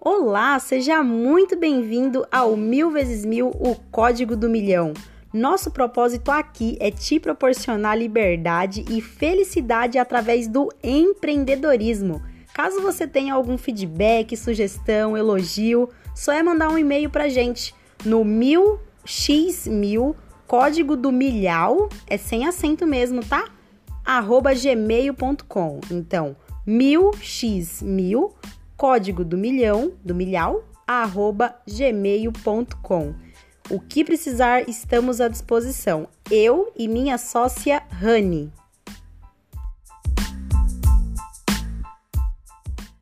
Olá, seja muito bem-vindo ao Mil vezes Mil, o Código do Milhão. Nosso propósito aqui é te proporcionar liberdade e felicidade através do empreendedorismo. Caso você tenha algum feedback, sugestão, elogio, só é mandar um e-mail pra gente no mil x mil código do milhão é sem acento mesmo, tá? arroba gmail.com. Então, mil x mil código do milhão, do milhão, arroba gmail.com. O que precisar, estamos à disposição. Eu e minha sócia Rani.